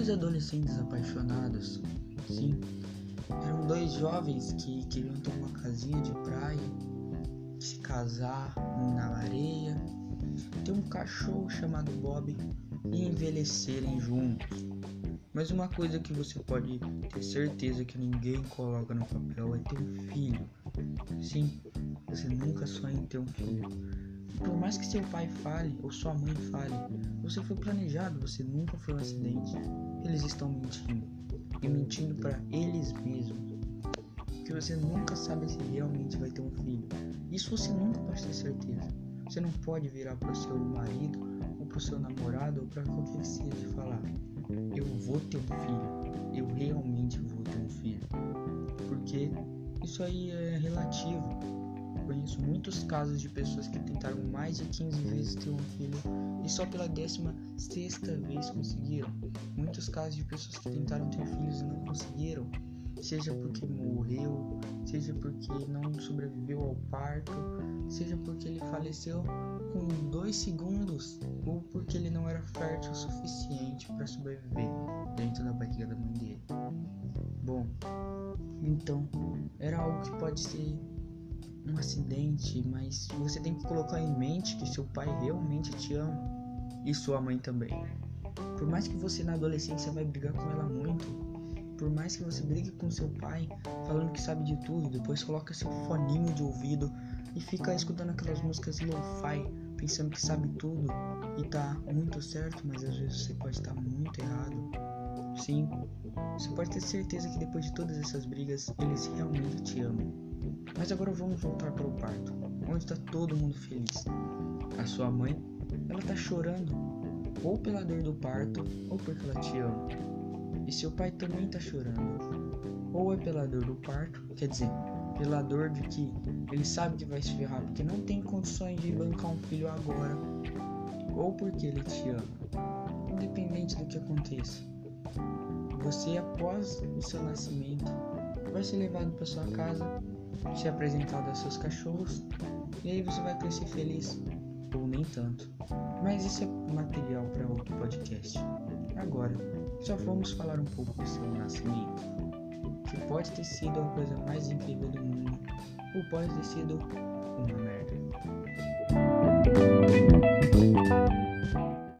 dois adolescentes apaixonados. Sim, eram dois jovens que queriam ter uma casinha de praia, se casar na areia, ter um cachorro chamado Bob e envelhecerem juntos. Mas uma coisa que você pode ter certeza que ninguém coloca no papel é ter um filho. Sim, você nunca sonha em ter um filho. Por mais que seu pai fale ou sua mãe fale, você foi planejado, você nunca foi um acidente. Eles estão mentindo. E mentindo para eles mesmos. Que você nunca sabe se realmente vai ter um filho. Isso você nunca pode ter certeza. Você não pode virar para o seu marido ou para o seu namorado ou para qualquer que seja e falar: Eu vou ter um filho. Eu realmente vou ter um filho. Porque isso aí é relativo conheço muitos casos de pessoas que tentaram mais de 15 vezes ter um filho e só pela 16 sexta vez conseguiram. Muitos casos de pessoas que tentaram ter filhos e não conseguiram, seja porque morreu, seja porque não sobreviveu ao parto, seja porque ele faleceu com dois segundos ou porque ele não era fértil o suficiente para sobreviver dentro da barriga da mãe dele. Bom, então era algo que pode ser um acidente, mas você tem que colocar em mente que seu pai realmente te ama e sua mãe também. Por mais que você na adolescência vai brigar com ela muito, por mais que você brigue com seu pai falando que sabe de tudo, depois coloca seu foninho de ouvido e fica escutando aquelas músicas lo-fi, pensando que sabe tudo e tá muito certo, mas às vezes você pode estar muito errado. Sim, você pode ter certeza que depois de todas essas brigas, eles realmente te amam. Mas agora vamos voltar para o parto, onde está todo mundo feliz. A sua mãe, ela está chorando, ou pela dor do parto, ou porque ela te ama. E seu pai também está chorando, ou é pela dor do parto, quer dizer, pela dor de que ele sabe que vai se ferrar porque não tem condições de bancar um filho agora, ou porque ele te ama. Independente do que aconteça, você após o seu nascimento vai ser levado para sua casa ser apresentado aos seus cachorros e aí você vai crescer feliz ou nem tanto. Mas isso é material para outro podcast. Agora, só vamos falar um pouco do seu nascimento, que pode ter sido a coisa mais incrível do mundo ou pode ter sido.